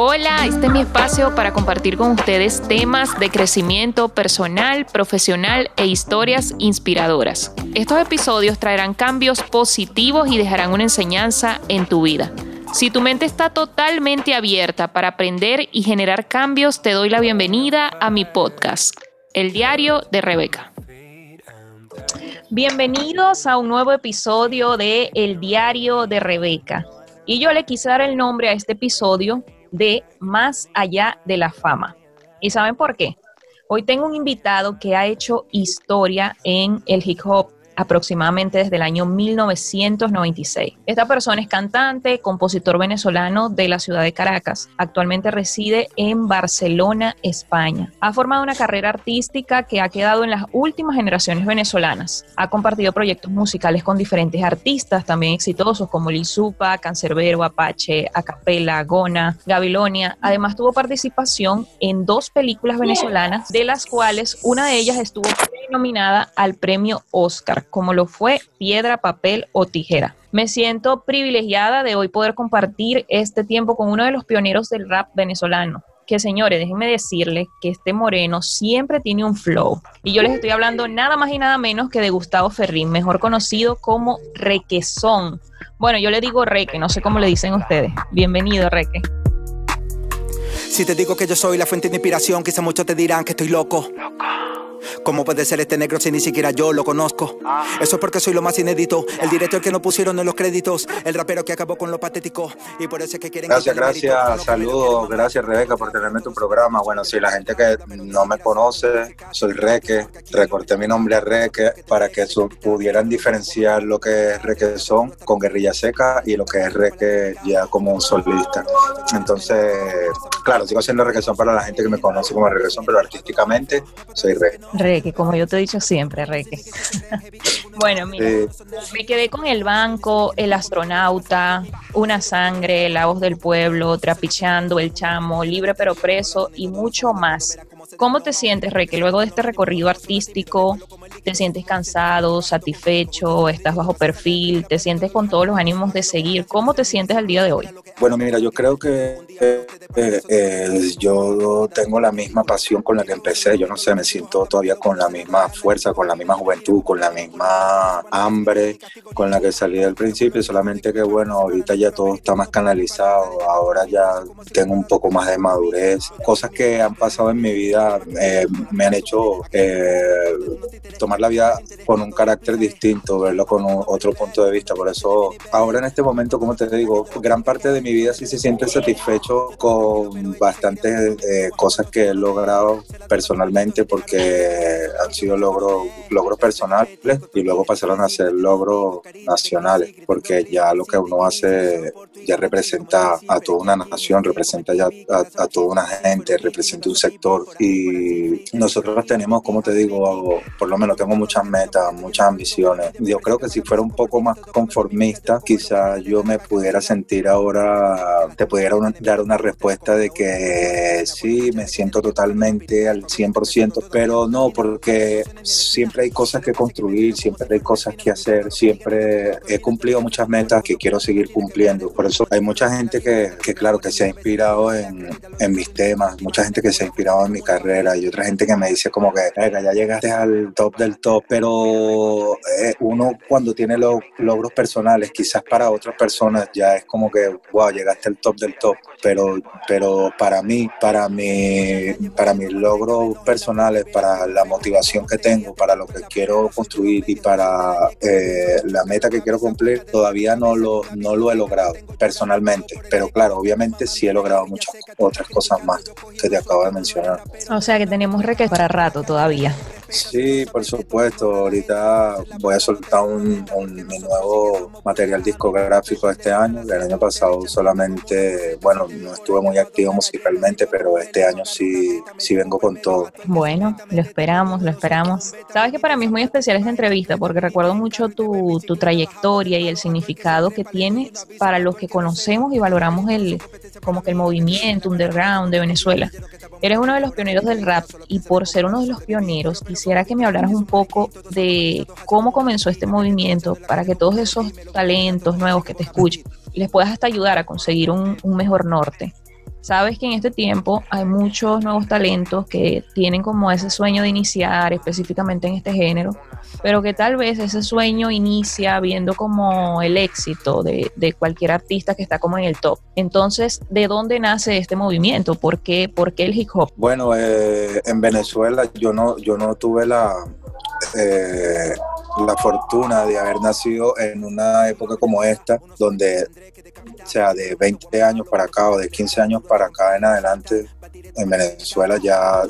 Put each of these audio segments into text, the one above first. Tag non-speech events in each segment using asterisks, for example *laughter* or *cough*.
Hola, este es mi espacio para compartir con ustedes temas de crecimiento personal, profesional e historias inspiradoras. Estos episodios traerán cambios positivos y dejarán una enseñanza en tu vida. Si tu mente está totalmente abierta para aprender y generar cambios, te doy la bienvenida a mi podcast, El Diario de Rebeca. Bienvenidos a un nuevo episodio de El Diario de Rebeca. Y yo le quise dar el nombre a este episodio de Más allá de la fama. ¿Y saben por qué? Hoy tengo un invitado que ha hecho historia en el hip hop aproximadamente desde el año 1996. Esta persona es cantante, compositor venezolano de la ciudad de Caracas. Actualmente reside en Barcelona, España. Ha formado una carrera artística que ha quedado en las últimas generaciones venezolanas. Ha compartido proyectos musicales con diferentes artistas, también exitosos como Lil Supa, Cancerbero, Apache, Acapella, Gona, Gabilonia. Además tuvo participación en dos películas venezolanas, de las cuales una de ellas estuvo nominada al premio Oscar como lo fue piedra, papel o tijera. Me siento privilegiada de hoy poder compartir este tiempo con uno de los pioneros del rap venezolano. Que señores, déjenme decirles que este moreno siempre tiene un flow. Y yo les estoy hablando nada más y nada menos que de Gustavo Ferrín, mejor conocido como Requesón. Bueno, yo le digo Reque, no sé cómo le dicen ustedes. Bienvenido, Reque. Si te digo que yo soy la fuente de inspiración, quizá muchos te dirán que estoy loco. Loco. ¿Cómo puede ser este negro si ni siquiera yo lo conozco? Eso es porque soy lo más inédito. El director que no pusieron en los créditos. El rapero que acabó con lo patético. Y por eso es que quieren. Gracias, gracias. Saludos. Gracias, Rebeca, por tenerme tu programa. Bueno, si la gente que no me conoce, soy Reque. Recorté mi nombre a Reque para que pudieran diferenciar lo que es Requesón con Guerrilla Seca y lo que es Reque ya como un solista. Entonces, claro, sigo siendo Requesón para la gente que me conoce como Requesón, pero artísticamente soy Reque. Reque, como yo te he dicho siempre, Reque. *laughs* bueno, mira, me quedé con el banco, el astronauta, una sangre, la voz del pueblo, trapicheando, el chamo, libre pero preso y mucho más. ¿Cómo te sientes, Reque, luego de este recorrido artístico? ¿Te sientes cansado, satisfecho, estás bajo perfil, te sientes con todos los ánimos de seguir? ¿Cómo te sientes al día de hoy? Bueno, mira, yo creo que eh, eh, yo tengo la misma pasión con la que empecé, yo no sé, me siento todavía con la misma fuerza, con la misma juventud, con la misma hambre con la que salí al principio, solamente que bueno, ahorita ya todo está más canalizado, ahora ya tengo un poco más de madurez, cosas que han pasado en mi vida eh, me han hecho tomar la vida con un carácter distinto, verlo con otro punto de vista, por eso ahora en este momento, como te digo, gran parte de mi vida sí se siente satisfecho con bastantes eh, cosas que he logrado personalmente porque han sido logros logros personales y luego pasaron a ser logros nacionales porque ya lo que uno hace ya representa a toda una nación, representa ya a, toda una gente, representa un sector y nosotros tenemos, como te digo, por lo menos tengo muchas metas, muchas ambiciones. Yo creo que si fuera un poco más conformista, quizá yo me pudiera sentir ahora, te pudiera dar una respuesta de que sí, me siento totalmente al 100%, pero no, porque siempre hay cosas que construir, siempre hay cosas que hacer, siempre he cumplido muchas metas que quiero seguir cumpliendo. Hay mucha gente que, claro, que se ha inspirado en, mis temas, mucha gente que se ha inspirado en mi carrera y otra gente que me dice como que, ya llegaste al top del top, pero eh, uno cuando tiene los logros personales, quizás para otras personas ya es como que, wow, llegaste al top del top, pero, pero para mí, para, mi, para mis logros personales, para la motivación que tengo, para lo que quiero construir y para eh, la meta que quiero cumplir, todavía no lo, no lo he logrado personalmente, pero claro, obviamente sí he logrado muchas otras cosas más que te acabo de mencionar. O sea que tenemos requete para rato todavía. Sí, por supuesto. Ahorita voy a soltar un, mi nuevo material discográfico este año. El año pasado solamente, bueno, no estuve muy activo musicalmente, pero este año sí, sí vengo con todo. Bueno, lo esperamos, lo esperamos. Sabes que para mí es muy especial esta entrevista porque recuerdo mucho tu, tu trayectoria y el significado que tienes para los que conocemos y valoramos el, como que el movimiento underground de Venezuela. Eres uno de los pioneros del rap y por ser uno de los pioneros quisiera que me hablaras un poco de cómo comenzó este movimiento para que todos esos talentos nuevos que te escuchen les puedas hasta ayudar a conseguir un, un mejor norte. Sabes que en este tiempo hay muchos nuevos talentos que tienen como ese sueño de iniciar específicamente en este género, pero que tal vez ese sueño inicia viendo como el éxito de, cualquier artista que está como en el top. Entonces, ¿de dónde nace este movimiento? ¿Por qué, por qué el hip hop? Bueno, eh, en Venezuela yo no, yo no tuve la, eh, la fortuna de haber nacido en una época como esta, donde, sea, de 20 años para acá o de 15 años para acá en adelante, en Venezuela ya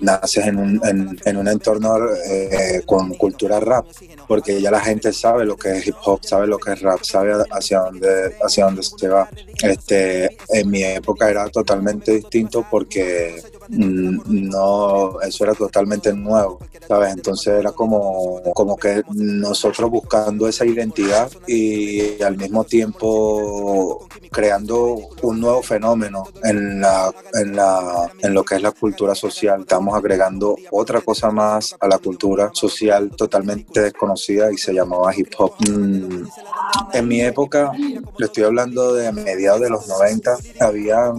naces en un, en, un entorno eh, con cultura rap, porque ya la gente sabe lo que es hip hop, sabe lo que es rap, sabe hacia dónde, hacia dónde se va. Este, en mi época era totalmente distinto porque no, eso era totalmente nuevo, ¿sabes? Entonces era como, como que nosotros buscando esa identidad y al mismo tiempo creando un nuevo fenómeno en, la, en, la, en lo que es la cultura social. Estamos agregando otra cosa más a la cultura social totalmente desconocida y se llamaba hip hop. Mm, en mi época, le estoy hablando de mediados de los 90, había,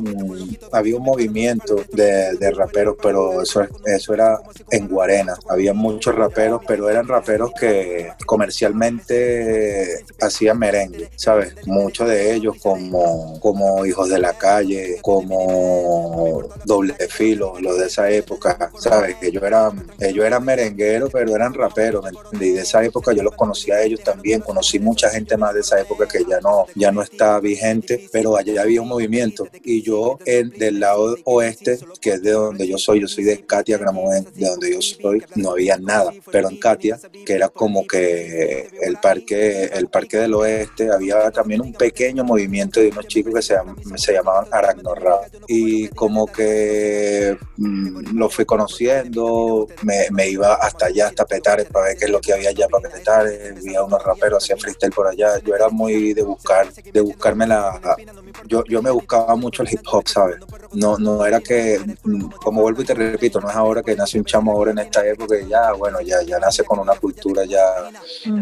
había un movimiento de, de raperos, pero eso, eso era en Guarena. Había muchos raperos, pero eran raperos que comercialmente hacían merengue, ¿sabes? Muchos de ellos como, como Hijos de la Calle, como Doble Filo, los de esa época, ¿sabes? Ellos eran, ellos eran merengueros, pero eran raperos. Y de esa época yo los conocí a ellos también, conocí mucha gente más de esa época que ya no, ya no está vigente, pero allá había un movimiento. Y yo, del lado oeste, que es de donde yo soy, yo soy de Katia Gramoven, de donde yo soy, no había nada. Pero en Katia, que era como que el parque, el parque del oeste, había también un pequeño movimiento de unos chicos que se, se llamaban Aragnorra. Y como que mmm, lo fui conociendo, me, me, iba hasta allá, hasta Petare, para ver qué es lo que había allá para Petare. Había unos raperos, hacía freestyle por allá. Yo era muy de buscar, de buscarme la. Yo, yo me buscaba mucho el hip hop, ¿sabes? No, no era que, como vuelvo y te repito, no es ahora que nace un chamo ahora en esta época y ya, bueno, ya, ya nace con una cultura ya,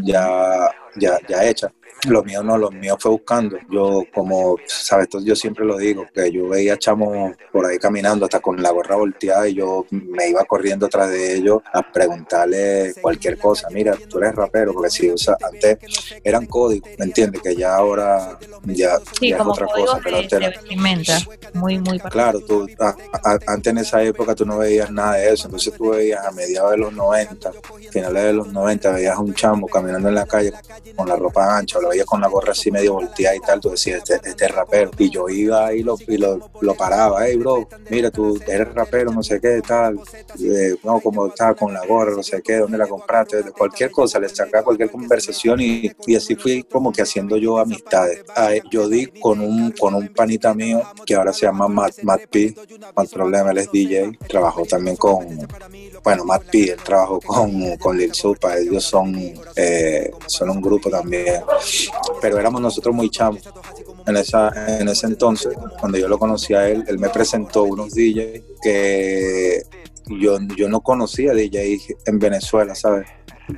ya, ya, ya hecha lo mío no, lo mío fue buscando. Yo, como, sabes, yo siempre lo digo, que yo veía chamos por ahí caminando hasta con la gorra volteada y yo me iba corriendo atrás de ellos a preguntarle cualquier cosa. Mira, tú eres rapero, porque si, o sea, antes eran códigos, ¿me entiendes? Que ya ahora ya, sí, ya como es otra cosa. Pero antes, vestimenta, muy, muy Claro, tú, a, a, antes en esa época tú no veías nada de eso, entonces tú veías a mediados de los 90, finales de los 90, veías a un chamo caminando en la calle con la ropa ancha, lo veías con la gorra así medio volteada y tal, tú decías, este, este es rapero. Y yo iba ahí lo, y lo, lo paraba, hey bro, mira, tú eres rapero, no sé qué, tal, eh, no, como estaba con la gorra, no sé qué, dónde la compraste, cualquier cosa, le sacaba cualquier conversación y, y así fui como que haciendo yo amistades. Ah, yo di con un, con un panita mío que ahora se llama Matt, Matt P, hay problema, él es DJ, trabajó también con, bueno, Matt P, él trabajó con, con Lil Supa, ellos son, eh, son un grupo también, pero éramos nosotros muy chamos. En, esa, en ese entonces, cuando yo lo conocí a él, él me presentó unos DJs que yo, yo no conocía DJs en Venezuela, ¿sabes?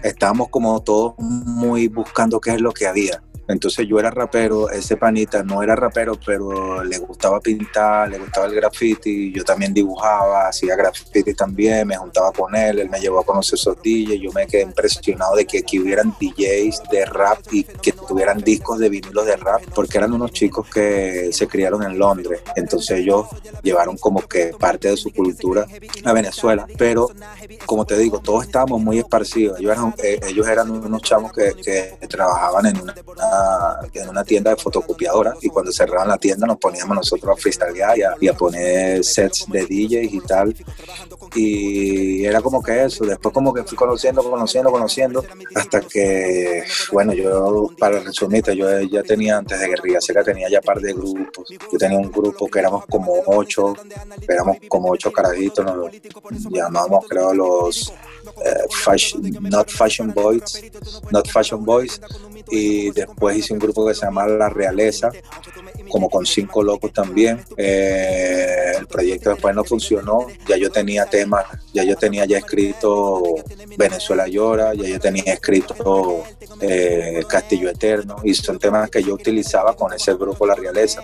Estábamos como todos muy buscando qué es lo que había. Entonces yo era rapero, ese panita no era rapero, pero le gustaba pintar, le gustaba el graffiti, yo también dibujaba, hacía graffiti también, me juntaba con él, él me llevó a conocer esos DJs, yo me quedé impresionado de que aquí hubieran DJs de rap y que tuvieran discos de vinilos de rap, porque eran unos chicos que se criaron en Londres, entonces ellos llevaron como que parte de su cultura a Venezuela, pero como te digo, todos estábamos muy esparcidos, ellos eran, eh, unos chamos que, que trabajaban en una, en una tienda de fotocopiadora y cuando cerraban la tienda nos poníamos nosotros a freestylear y a, y a poner sets de DJs y tal. Y era como que eso, después como que fui conociendo, conociendo, conociendo hasta que, bueno, yo para resumirte, yo ya tenía antes de Guerrilla Seca tenía ya par de grupos, yo tenía un grupo que éramos como ocho, éramos como ocho carajitos, nos llamábamos creo los eh, fashion, Not Fashion Boys, Not Fashion Boys. Y después hice un grupo que se llamaba La Realeza como con cinco locos también. Eh, el proyecto después no funcionó, ya yo tenía temas, ya yo tenía ya escrito Venezuela llora, ya yo tenía escrito eh, Castillo Eterno y son temas que yo utilizaba con ese grupo La Realeza.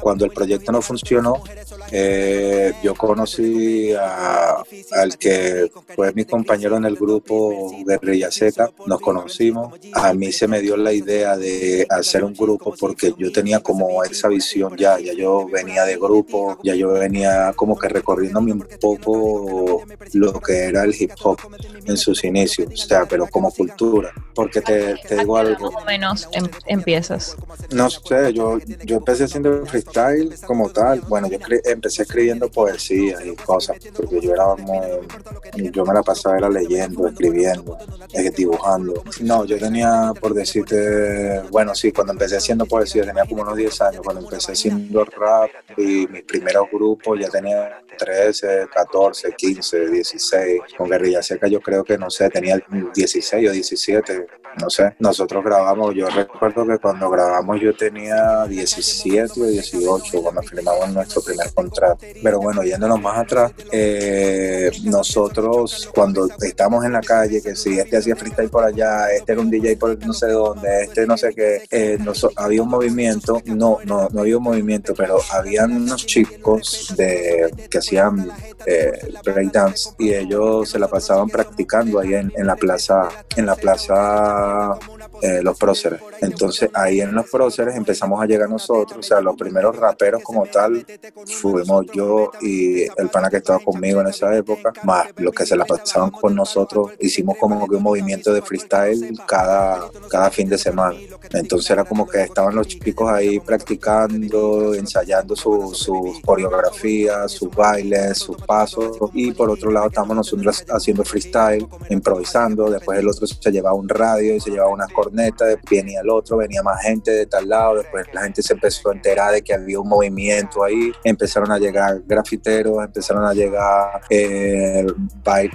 Cuando el proyecto no funcionó, eh, yo conocí al que fue mi compañero en el grupo Guerrilla Seca, nos conocimos, a mí se me dio la idea de hacer un grupo porque yo tenía como esa visión ya, ya yo venía de grupo, ya yo venía como que recorriéndome un poco lo que era el hip hop en sus inicios, o sea, pero como cultura, porque te, te digo algo. Más o menos em, empiezas. No sé, yo, yo empecé haciendo freestyle como tal, bueno, yo empecé escribiendo poesía y cosas, porque yo era muy, yo me la pasaba era leyendo, escribiendo, eh, dibujando. No, yo tenía, por decirte, bueno, sí, cuando empecé haciendo poesía tenía como unos 10 años, cuando empecé haciendo rap y mis primeros grupos ya tenía 13, 14, 15, 16. Con Guerrilla Seca yo creo que, no sé, tenía 16 o 17, no sé. Nosotros grabamos, yo recuerdo que cuando grabamos yo tenía 17 o 18 cuando firmamos nuestro primer contrato. Pero bueno, yéndonos más atrás, eh, nosotros cuando estamos en la calle, que si este hacía freestyle por allá, este era un DJ por no sé dónde, este no sé qué, eh, había un movimiento, no, no, no había un movimiento, pero habían unos chicos de, que hacían eh, breakdance y ellos se la pasaban practicando ahí en la plaza, en la plaza uh, eh, los próceres. Entonces ahí en los próceres empezamos a llegar nosotros, o sea, los primeros raperos como tal fuimos yo y el pana que estaba conmigo en esa época, más los que se la pasaban con nosotros, hicimos como que un movimiento de freestyle cada, cada fin de semana. Entonces era como que estaban los chicos ahí practicando, ensayando sus su coreografías, sus bailes, sus pasos y por otro lado estábamos nosotros haciendo freestyle, improvisando, después el otro se llevaba un radio y se llevaba unas corneta, venía el otro, venía más gente de tal lado, después la gente se empezó a enterar de que había un movimiento ahí, empezaron a llegar grafiteros, empezaron a llegar eh,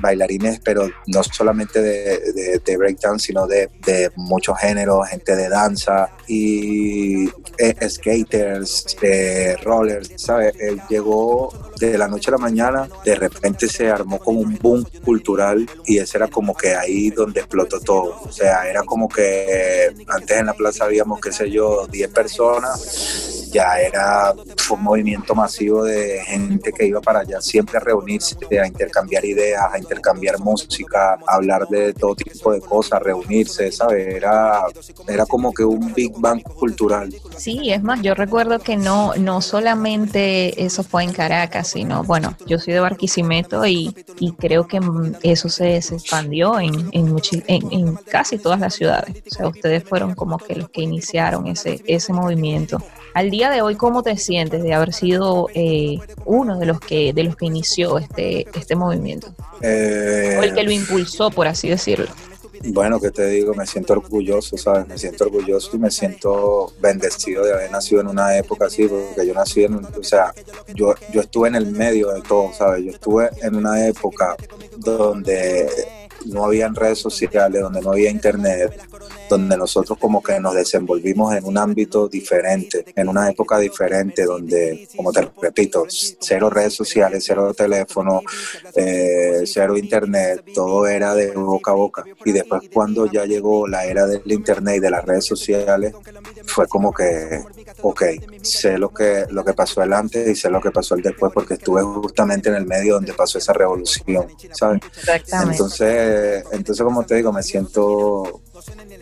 bailarines, pero no solamente de, de, breakdance, sino de, muchos géneros, gente de danza y eh, skaters, eh, rollers, ¿sabes? Llegó de la noche a la mañana, de repente se armó como un boom cultural y ese era como que ahí donde explotó todo. O sea, era como que antes en la plaza habíamos, qué sé yo, 10 personas ya era un movimiento masivo de gente que iba para allá siempre a reunirse, a intercambiar ideas, a intercambiar música, a hablar de todo tipo de cosas, reunirse, ¿sabes? Era, era como que un Big Bang cultural. Sí, es más, yo recuerdo que no, no solamente eso fue en Caracas, sino, bueno, yo soy de Barquisimeto y, y creo que eso se, expandió en, en, en, casi todas las ciudades. O sea, ustedes fueron como que los que iniciaron ese, ese movimiento. Al día de hoy, ¿cómo te sientes de haber sido eh, uno de los que de los que inició este, este movimiento? Eh, o el que lo impulsó, por así decirlo. Bueno, que te digo, me siento orgulloso, ¿sabes? Me siento orgulloso y me siento bendecido de haber nacido en una época así, porque yo nací en, o sea, yo, yo estuve en el medio de todo, ¿sabes? Yo estuve en una época donde no había redes sociales, donde no había internet, donde nosotros como que nos desenvolvimos en un ámbito diferente, en una época diferente, donde, como te repito, cero redes sociales, cero teléfono, eh, cero internet, todo era de boca a boca. Y después cuando ya llegó la era del internet y de las redes sociales, fue como que, ok, sé lo que, lo que pasó el antes y sé lo que pasó el después, porque estuve justamente en el medio donde pasó esa revolución, ¿sabes? Exactamente. Entonces, entonces como te digo, me siento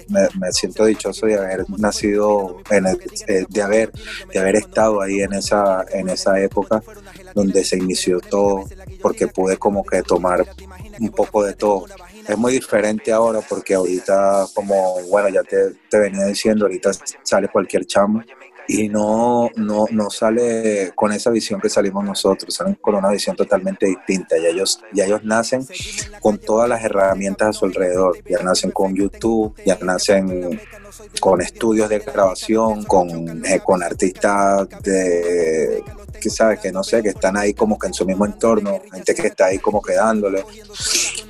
me, siento dichoso de haber nacido, en eh, de, haber, de haber estado ahí en esa, en esa época donde se inició todo, porque pude como que tomar un poco de todo. Es muy diferente ahora porque ahorita, como, bueno, ya te, te venía diciendo, ahorita sale cualquier chamo y no, no, no sale con esa visión que salimos nosotros, salen con una visión totalmente distinta. Y ellos, ya ellos nacen con todas las herramientas a su alrededor. Ya nacen con YouTube, ya nacen con estudios de grabación, con, eh, con artistas de que sabes que no sé, que están ahí como que en su mismo entorno, gente que está ahí como quedándole.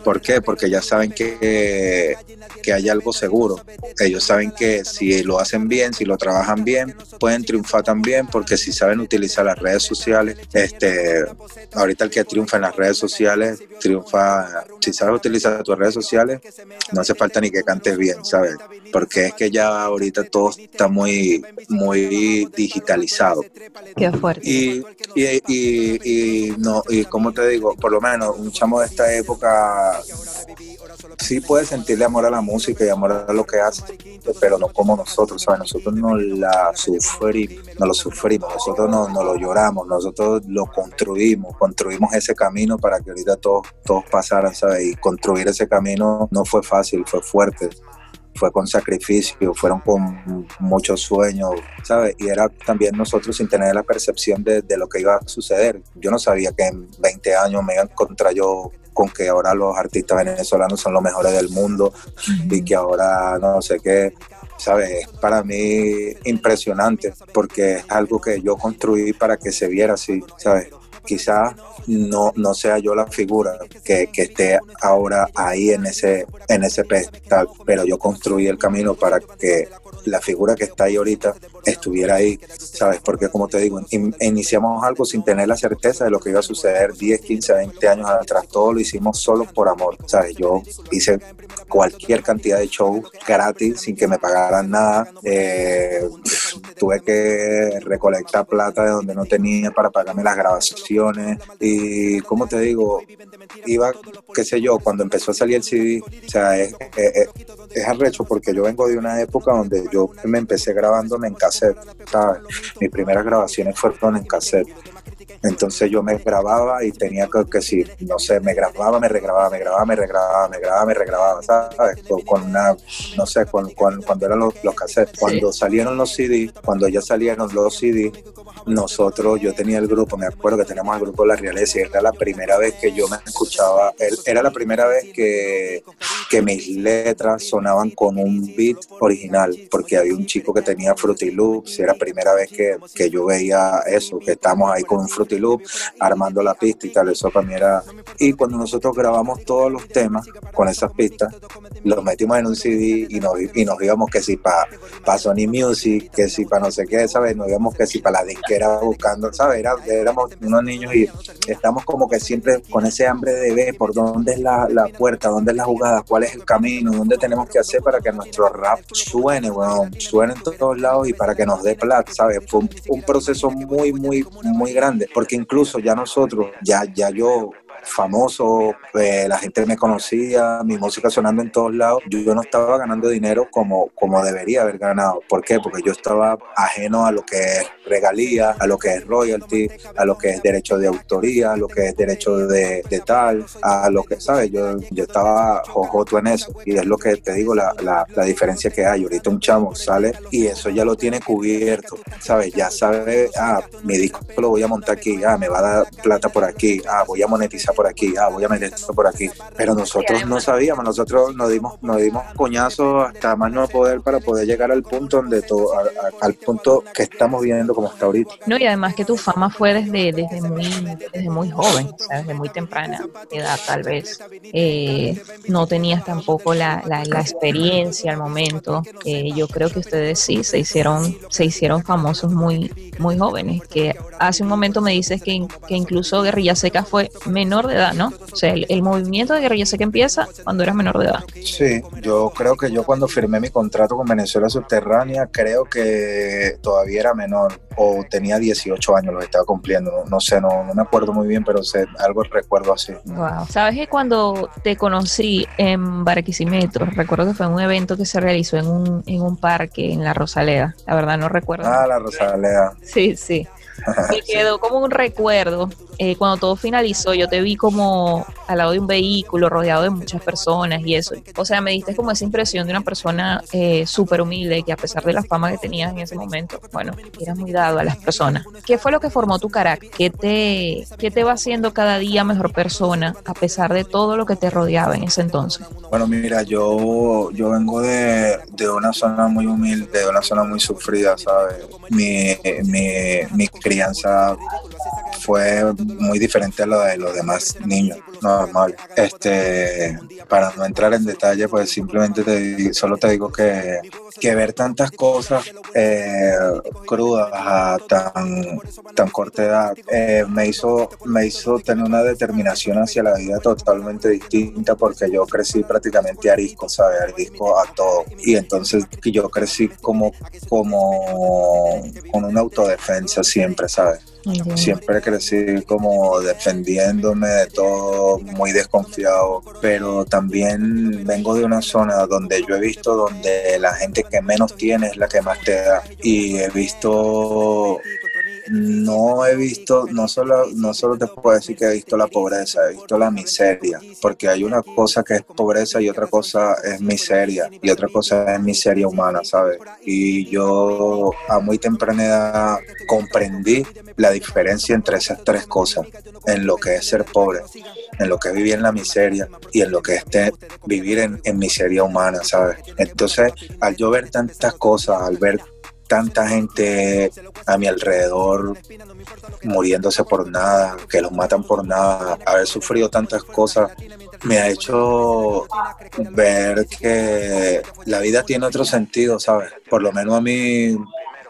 ¿Por qué? Porque ya saben que, que hay algo seguro. Ellos saben que si lo hacen bien, si lo trabajan bien, pueden triunfar también, porque si saben utilizar las redes sociales, este, ahorita el que triunfa en las redes sociales, triunfa, si sabes utilizar tus redes sociales, no hace falta ni que cantes bien, ¿sabes? Porque es que ya ahorita todo está muy, muy digitalizado. Qué fuerte. Y, y, y, y no, y como te digo, por lo menos un chamo de esta época sí puede sentirle amor a la música y amor a lo que hace, pero no como nosotros, ¿sabes? Nosotros no la sufrimos, no lo sufrimos, nosotros no, no lo lloramos, nosotros lo construimos, construimos ese camino para que ahorita todos, todos pasaran, ¿sabes? Y construir ese camino no fue fácil, fue fuerte fue con sacrificio, fueron con muchos sueños, ¿sabes? Y era también nosotros sin tener la percepción de, de, lo que iba a suceder. Yo no sabía que en 20 años me iba a encontrar yo con que ahora los artistas venezolanos son los mejores del mundo y que ahora no sé qué, ¿sabes? Para mí impresionante porque es algo que yo construí para que se viera así, ¿sabes? Quizás no, no sea yo la figura que, que, esté ahora ahí en ese, en ese pedestal, pero yo construí el camino para que la figura que está ahí ahorita estuviera ahí, ¿sabes? Porque como te digo, in, iniciamos algo sin tener la certeza de lo que iba a suceder 10, 15, 20 años atrás, todo lo hicimos solo por amor, ¿sabes? Yo hice cualquier cantidad de shows gratis, sin que me pagaran nada, eh, tuve que recolectar plata de donde no tenía para pagarme las grabaciones y, como te digo, iba, qué sé yo, cuando empezó a salir el CD, o sea, es, es, es arrecho porque yo vengo de una época donde yo me empecé grabándome en cassette, ¿sabes? Mis primeras grabaciones fueron en cassette. Entonces yo me grababa y tenía que, que si, no sé, me grababa, me regrababa, me grababa, me regrababa, me grababa, me regrababa, ¿sabes? Con, con una, no sé, con, con, cuando eran los, los cassettes. Cuando sí. salieron los CD, cuando ya salieron los CD, nosotros, yo tenía el grupo, me acuerdo que teníamos el grupo La Realeza y era la primera vez que yo me escuchaba, era la primera vez que, que mis letras sonaban con un beat original, porque había un chico que tenía Fruity Loops, era la primera vez que, que yo veía eso, que estábamos ahí con un Fruity Loop armando la pista y tal, eso para mí era... Y cuando nosotros grabamos todos los temas con esas pistas, los metimos en un CD y nos, y nos íbamos que si para pa Sony Music, que si para no sé qué, ¿sabes? Nos íbamos que si para la disquera buscando, ¿sabes? Era, éramos unos niños y estamos como que siempre con ese hambre de ver por dónde es la, la puerta, dónde es la jugada, cuál es el camino, dónde tenemos que hacer para que nuestro rap suene, bueno, suene en todos lados y para que nos dé plata, ¿sabes? Fue un, un proceso muy, muy, muy grande, porque incluso ya nosotros, ya, ya yo famoso, eh, la gente me conocía, mi música sonando en todos lados, yo, no estaba ganando dinero como, como debería haber ganado. ¿Por qué? Porque yo estaba ajeno a lo que es regalía, a lo que es royalty, a lo que es derecho de autoría, a lo que es derecho de, de tal, a lo que, ¿sabes? Yo, yo estaba jojoto en eso y es lo que te digo, la, la, la diferencia que hay. Ahorita un chamo sale y eso ya lo tiene cubierto, ¿sabes? Ya sabe, ah, mi disco lo voy a montar aquí, ah, me va a dar plata por aquí, ah, voy a monetizar por aquí, ah, voy a meter esto por aquí. Pero nosotros no sabíamos, nosotros nos dimos, nos dimos coñazos hasta más no poder para poder llegar al punto donde todo, al punto que estamos viendo como está ahorita. No, y además que tu fama fue desde, desde, muy, desde muy joven, o desde muy temprana edad tal vez. Eh, no tenías tampoco la, la, la experiencia al momento. Eh, yo creo que ustedes sí se hicieron, se hicieron famosos muy, muy jóvenes, que hace un momento me dices que, que incluso Guerrilla Seca fue menor de edad, ¿no? O sea, el, el, movimiento de Guerrilla Seca empieza cuando eras menor de edad. Sí, yo creo que yo cuando firmé mi contrato con Venezuela Subterránea, creo que todavía era menor o tenía 18 años, lo estaba cumpliendo, no, no sé, no, no, me acuerdo muy bien, pero sé, algo recuerdo así. Wow. Sabes que cuando te conocí en Barquisimeto, recuerdo que fue un evento que se realizó en un, en un parque en la Rosaleda, la verdad no recuerdo. Ah, la Rosaleda. Sí, sí. *laughs* Me quedó como un recuerdo. Eh, cuando todo finalizó, yo te vi como al lado de un vehículo, rodeado de muchas personas y eso. O sea, me diste como esa impresión de una persona eh, súper humilde, que a pesar de la fama que tenías en ese momento, bueno, eras muy dado a las personas. ¿Qué fue lo que formó tu carácter? ¿Qué te, qué te va haciendo cada día mejor persona, a pesar de todo lo que te rodeaba en ese entonces? Bueno, mira, yo, yo vengo de, de una zona muy humilde, de una zona muy sufrida, ¿sabes? Mi, mi, mi crianza fue muy diferente a la de los demás niños. normal. Este, para no entrar en detalle, pues simplemente te, solo te digo que, que ver tantas cosas eh, crudas a tan, tan corta edad eh, me, hizo, me hizo tener una determinación hacia la vida totalmente distinta porque yo crecí prácticamente arisco, ¿sabes? Arisco a todo. Y entonces yo crecí como, como con una autodefensa siempre, ¿sabes? Siempre crecí como defendiéndome de todo, muy desconfiado, pero también vengo de una zona donde yo he visto donde la gente que menos tiene es la que más te da. Y he visto no he visto, no solo, no solo te puedo decir que he visto la pobreza, he visto la miseria, porque hay una cosa que es pobreza y otra cosa es miseria, y otra cosa es miseria humana, ¿sabes? Y yo a muy temprana edad comprendí la diferencia entre esas tres cosas, en lo que es ser pobre, en lo que es vivir en la miseria y en lo que es vivir en, en miseria humana, ¿sabes? Entonces, al yo ver tantas cosas, al ver tanta gente a mi alrededor muriéndose por nada, que los matan por nada, haber sufrido tantas cosas, me ha hecho ver que la vida tiene otro sentido, ¿sabes? Por lo menos a mí,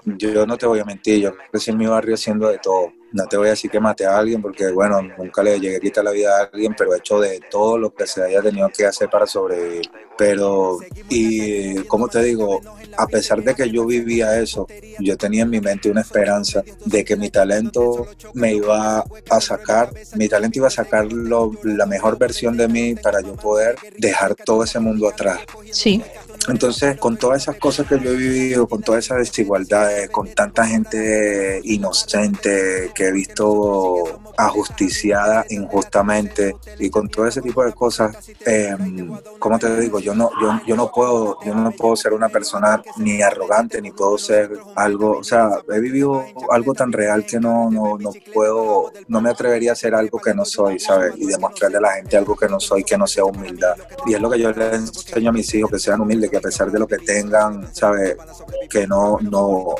yo, no te voy a mentir, yo crecí en mi barrio haciendo de todo. No te voy a decir que maté a alguien porque, bueno, nunca le llegué a quitar la vida a alguien, pero he hecho de todo lo que se haya tenido que hacer para sobrevivir. Pero, y como te digo, a pesar de que yo vivía eso, yo tenía en mi mente una esperanza de que mi talento me iba a sacar, mi talento iba a sacar la mejor versión de mí para yo poder dejar todo ese mundo atrás. Sí. Entonces, con todas esas cosas que yo he vivido, con todas esas desigualdades, con tanta gente inocente que he visto ajusticiada injustamente y con todo ese tipo de cosas, eh, como te digo, yo no, yo, yo no puedo, yo no puedo ser una persona ni arrogante, ni puedo ser algo, o sea, he vivido algo tan real que no, no, no puedo, no me atrevería a ser algo que no soy, ¿sabes? Y demostrarle a la gente algo que no soy, que no sea humildad. Y es lo que yo le enseño a mis hijos, que sean humildes, que a pesar de lo que tengan, ¿sabes? Que no, no,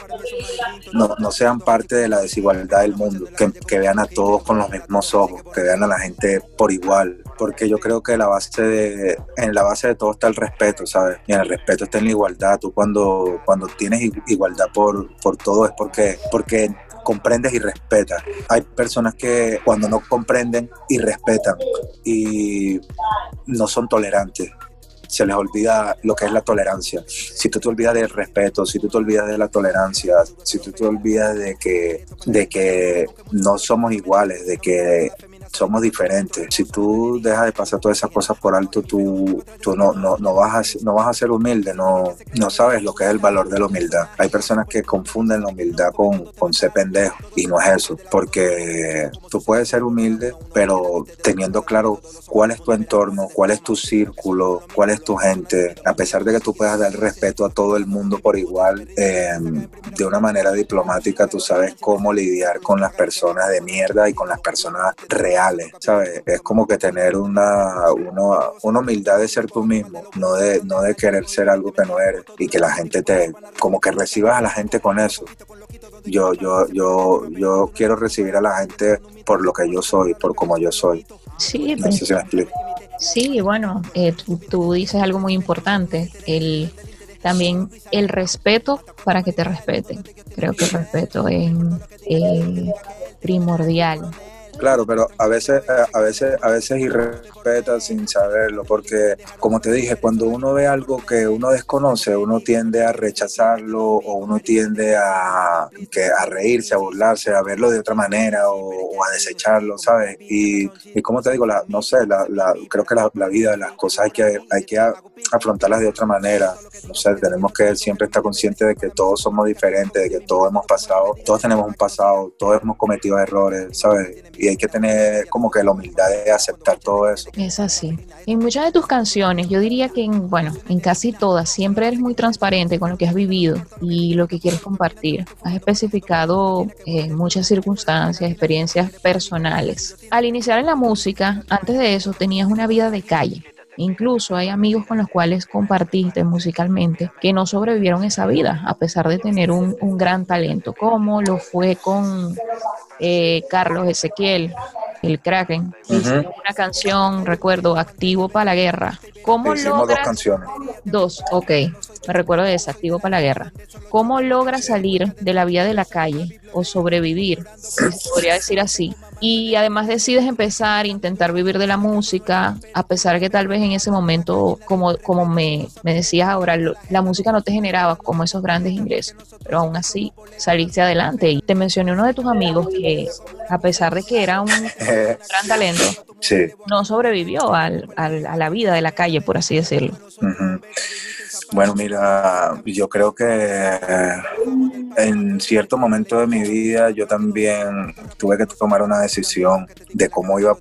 no, sean parte de la desigualdad del mundo, que, que vean a todos con los mismos ojos, que vean a la gente por igual, porque yo creo que la base de, en la base de todo está el respeto, ¿sabes? Y en el respeto está en la igualdad. Tú cuando, cuando tienes igualdad por, por todo es porque, porque comprendes y respetas. Hay personas que cuando no comprenden y respetan y no son tolerantes se les olvida lo que es la tolerancia. Si tú te olvidas del respeto, si tú te olvidas de la tolerancia, si tú te olvidas de que, de que no somos iguales, de que somos diferentes. Si tú dejas de pasar todas esas cosas por alto, tú, tú no, no, no, vas a, no vas a ser humilde, no, no sabes lo que es el valor de la humildad. Hay personas que confunden la humildad con, con ser pendejo y no es eso, porque tú puedes ser humilde, pero teniendo claro cuál es tu entorno, cuál es tu círculo, cuál es tu gente, a pesar de que tú puedas dar respeto a todo el mundo por igual, em, de una manera diplomática, tú sabes cómo lidiar con las personas de mierda y con las personas reales ¿sabes? Es como que tener una, una, humildad de ser tú mismo, no de, no de querer ser algo que no eres y que la gente te, como que recibas a la gente con eso. Yo, yo, yo, yo quiero recibir a la gente por lo que yo soy, por como yo soy. Sí, no sé si me explico. Sí, bueno, eh, tú, dices algo muy importante, el también el respeto para que te respeten. Creo que el respeto es eh, primordial Claro, pero a veces, eh, a veces, a veces irrespeta sin saberlo, porque como te dije, cuando uno ve algo que uno desconoce, uno tiende a rechazarlo o uno tiende a, que, a reírse, a burlarse, a verlo de otra manera o, a desecharlo, ¿sabes? Y, y como te digo, la, no sé, la, la, creo que la, vida, las cosas hay que, hay que afrontarlas de otra manera. No sé, tenemos que siempre estar conscientes de que todos somos diferentes, de que todos hemos pasado, todos tenemos un pasado, todos hemos cometido errores, ¿sabes? Hay que tener como que la humildad de aceptar todo eso. Es así. En muchas de tus canciones, yo diría que en, bueno, en casi todas, siempre eres muy transparente con lo que has vivido y lo que quieres compartir. Has especificado eh, muchas circunstancias, experiencias personales. Al iniciar en la música, antes de eso, tenías una vida de calle. Incluso hay amigos con los cuales compartiste musicalmente que no sobrevivieron esa vida, a pesar de tener un, un gran talento, como lo fue con eh, Carlos Ezequiel, el Kraken, una canción, recuerdo, Activo para la Guerra. ¿Cómo Hicimos dos logras canciones. Dos, ok. Me recuerdo de esa, activo para la guerra. ¿Cómo logras salir de la vida de la calle o sobrevivir, si se podría decir así? Y además decides empezar intentar vivir de la música, a pesar que tal vez en ese momento, como, como me, me decías ahora, lo- la música no te generaba como esos grandes ingresos, pero aún así saliste adelante. Y te mencioné uno de tus amigos que, a pesar de que era un gran talento, sí. no sobrevivió al- al- a la vida de la calle, por así decirlo. Bueno, mira, yo creo que eh, en cierto momento de mi vida yo también tuve que tomar una decisión de cómo iba a,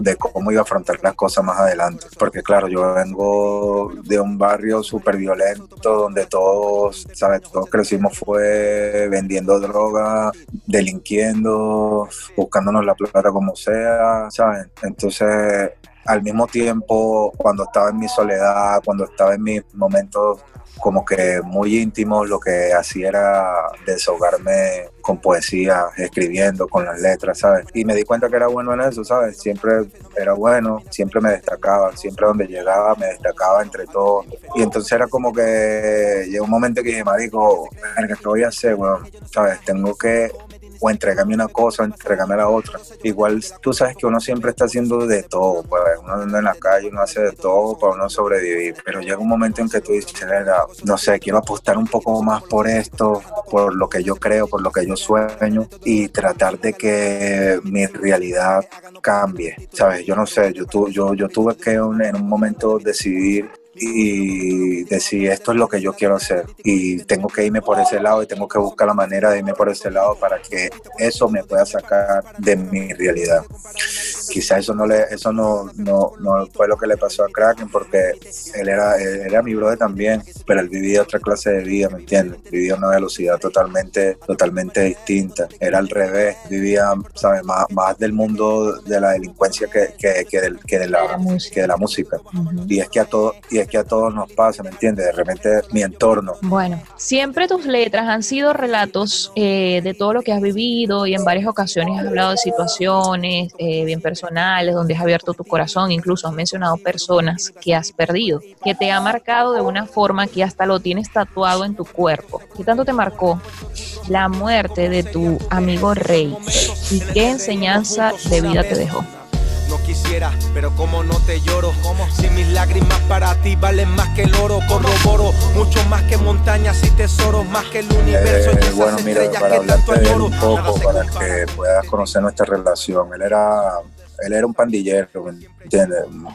de cómo iba a afrontar las cosas más adelante. Porque claro, yo vengo de un barrio súper violento donde todos, ¿sabes? Todos crecimos fue vendiendo droga, delinquiendo, buscándonos la plata como sea, ¿sabes? Entonces al mismo tiempo, cuando estaba en mi soledad, cuando estaba en mis momentos como que muy íntimos, lo que hacía era desahogarme con poesía, escribiendo, con las letras, ¿sabes? Y me di cuenta que era bueno en eso, ¿sabes? Siempre era bueno, siempre me destacaba, siempre donde llegaba me destacaba entre todos. Y entonces era como que llegó un momento que dije, marico, ¿qué voy a hacer? ¿Sabes? Tengo que o entregarme una cosa o entregarme la otra. Igual tú sabes que uno siempre está haciendo de todo, pues uno anda en la calle, uno hace de todo para uno sobrevivir, pero llega un momento en que tú dices, "Verga, no sé, quiero apostar un poco más por esto, por lo que yo creo, por lo que yo sueño y tratar de que mi realidad cambie, ¿sabes? Yo no sé, yo, tu, yo, yo tuve que en un momento decidir y decir esto es lo que yo quiero hacer y tengo que irme por ese lado y tengo que buscar la manera de irme por ese lado para que eso me pueda sacar de mi realidad. Quizá eso no le, eso no, no, no fue lo que le pasó a Kraken porque él era, él era mi brother también, pero él vivía otra clase de vida, ¿me entiendes? Vivía una velocidad totalmente, totalmente distinta. Era al revés, vivía, ¿sabes? Más, más del mundo de la delincuencia que, que, que, del- que de, la, que de la música. Ujú. Y es que a todos, y es que a todos nos pasa, ¿me entiendes? De repente mi entorno. Bueno, siempre tus letras han sido relatos eh, de todo lo que has vivido y en varias ocasiones has hablado de situaciones eh, bien personales, donde has abierto tu corazón, incluso has mencionado personas que has perdido, que te ha marcado de una forma que hasta lo tienes tatuado en tu cuerpo. ¿Qué tanto te marcó la muerte de tu amigo Rey? ¿Y qué enseñanza de vida te dejó? No quisiera, pero como no te lloro, como si mis lágrimas para ti valen más que el oro, corroboro mucho más que montañas y tesoros, más que el universo y Eh, esas bueno, mira, estrellas para que tanto hablarte de él añoro. un poco, para que puedas conocer nuestra relación. Él era, él era un pandillero, ¿me entiendes? Un,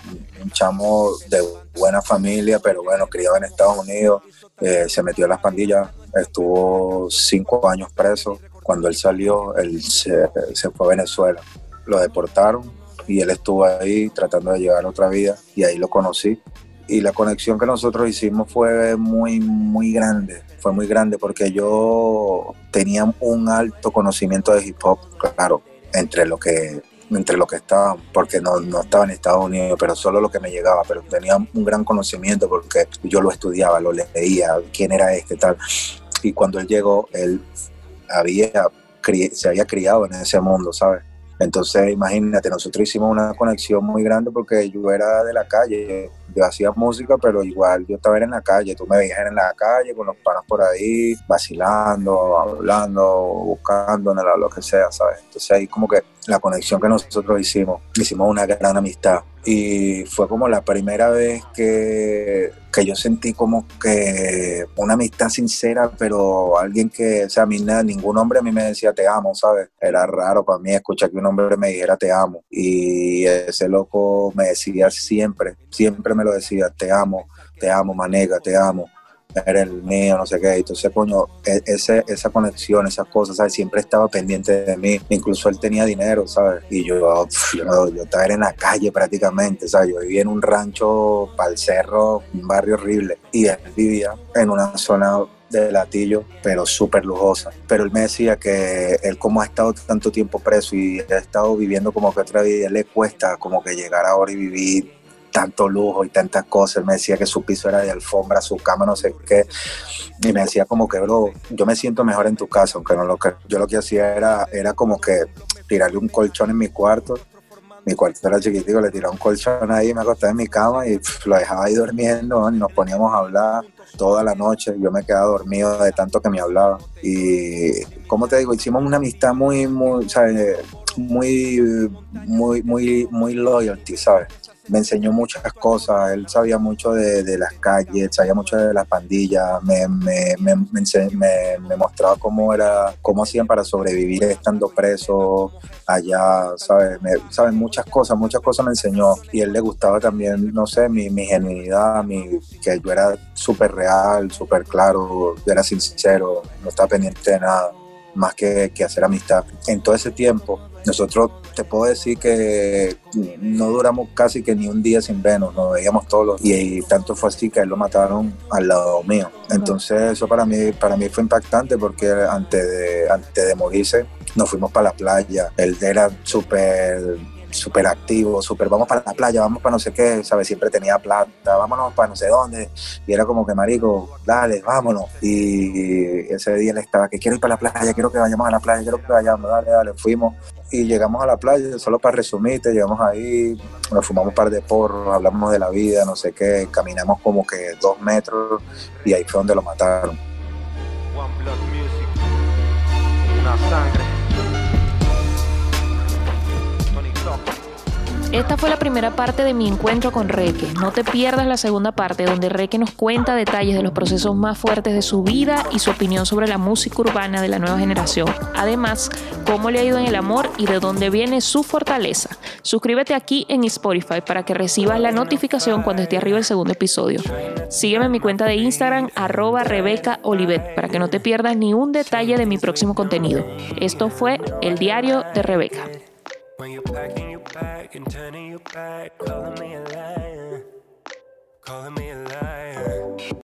un chamo de buena familia, pero bueno, criado en Estados Unidos. Eh, se metió en las pandillas, estuvo cinco años preso. Cuando él salió, él se, se fue a Venezuela. Lo deportaron y él estuvo ahí tratando de llevar otra vida y ahí lo conocí y la conexión que nosotros hicimos fue muy, muy grande. Fue muy grande porque yo tenía un alto conocimiento de hip hop, claro, entre lo que entre lo que estaba, porque no, no estaba en Estados Unidos, pero solo lo que me llegaba, pero tenía un gran conocimiento porque yo lo estudiaba, lo leía, quién era este, tal. Y cuando él llegó, él había, se había criado en ese mundo, ¿sabes? Entonces, imagínate, nosotros hicimos una conexión muy grande porque yo era de la calle, yo hacía música, pero igual yo estaba en la calle, tú me veías en la calle con los panas por ahí, vacilando, hablando, buscando, lo que sea, ¿sabes? Entonces ahí como que la conexión que nosotros hicimos, hicimos una gran amistad y fue como la primera vez que, que yo sentí como que una amistad sincera, pero alguien que, o sea, a mí na- ningún hombre a mí me decía te amo, ¿sabes? Era raro para mí escuchar que un hombre me dijera te amo y ese loco me decía siempre, siempre me lo decía, te amo, te amo, manega, te amo eres el mío, no sé qué. Entonces, coño, e- ese, esa conexión, esas cosas, ¿sabes? Siempre estaba pendiente de mí. Incluso él tenía dinero, ¿sabes? Y yo, yo, estaba en la calle prácticamente, ¿sabes? Yo vivía en un rancho para el cerro, un barrio horrible. Y él vivía en una zona de latillo, pero súper lujosa. Pero él me decía que él como ha estado tanto tiempo preso y ha estado viviendo como que otra vida, le cuesta como que llegar ahora y vivir tanto lujo y tantas cosas. Me decía que su piso era de alfombra, su cama no sé qué. Y me decía como que, bro, yo me siento mejor en tu casa, aunque no lo que yo lo que hacía era, era como que tirarle un colchón en mi cuarto mi cuarto era chiquitico, le tiraba un colchón ahí, me acostaba en mi cama y lo dejaba ahí durmiendo y nos poníamos a hablar toda la noche. Yo me quedaba dormido de tanto que me hablaba. Y, como te digo, hicimos una amistad muy, muy, ¿sabes? Muy, muy, muy, muy loyalty, ¿sabes? Me enseñó muchas cosas, él sabía mucho de, las calles, sabía mucho de las pandillas, me, me, me, me, mostraba cómo era, cómo hacían para sobrevivir estando preso allá, ¿sabes? ¿sabes? Muchas cosas, muchas cosas me enseñó y él le gustaba también, no sé, mi, mi genuinidad, mi, que yo era súper real, súper claro, yo era sincero, no estaba pendiente de nada más que, que hacer amistad. En todo ese tiempo, nosotros te puedo decir que no duramos casi que ni un día sin vernos, nos veíamos todos los y, tanto fue así que él lo mataron al lado mío. Entonces eso para mí, para mí fue impactante porque antes de, antes de morirse nos fuimos para la playa. Él era súper súper activo, súper vamos para la playa, vamos para no sé qué, ¿sabes? Siempre tenía plata, vámonos para no sé dónde. Y era como que, marico, dale, vámonos. Y ese día él estaba, que quiero ir para la playa, quiero que vayamos a la playa, quiero que vayamos, dale, dale, fuimos. Y llegamos a la playa, solo para resumirte, llegamos ahí, nos fumamos un par de porros, hablamos de la vida, no sé qué, caminamos como que dos metros y ahí fue donde lo mataron. Esta fue la primera parte de mi encuentro con Reque. No te pierdas la segunda parte donde Reque nos cuenta detalles de los procesos más fuertes de su vida y su opinión sobre la música urbana de la nueva generación. Además, cómo le ha ido en el amor y de dónde viene su fortaleza. Suscríbete aquí en Spotify para que recibas la notificación cuando esté arriba el segundo episodio. Sígueme en mi cuenta de Instagram arroba Rebeca Olivet para que no te pierdas ni un detalle de mi próximo contenido. Esto fue El Diario de Rebeca. When you're packing your bag and turning your back, calling me a liar, calling me.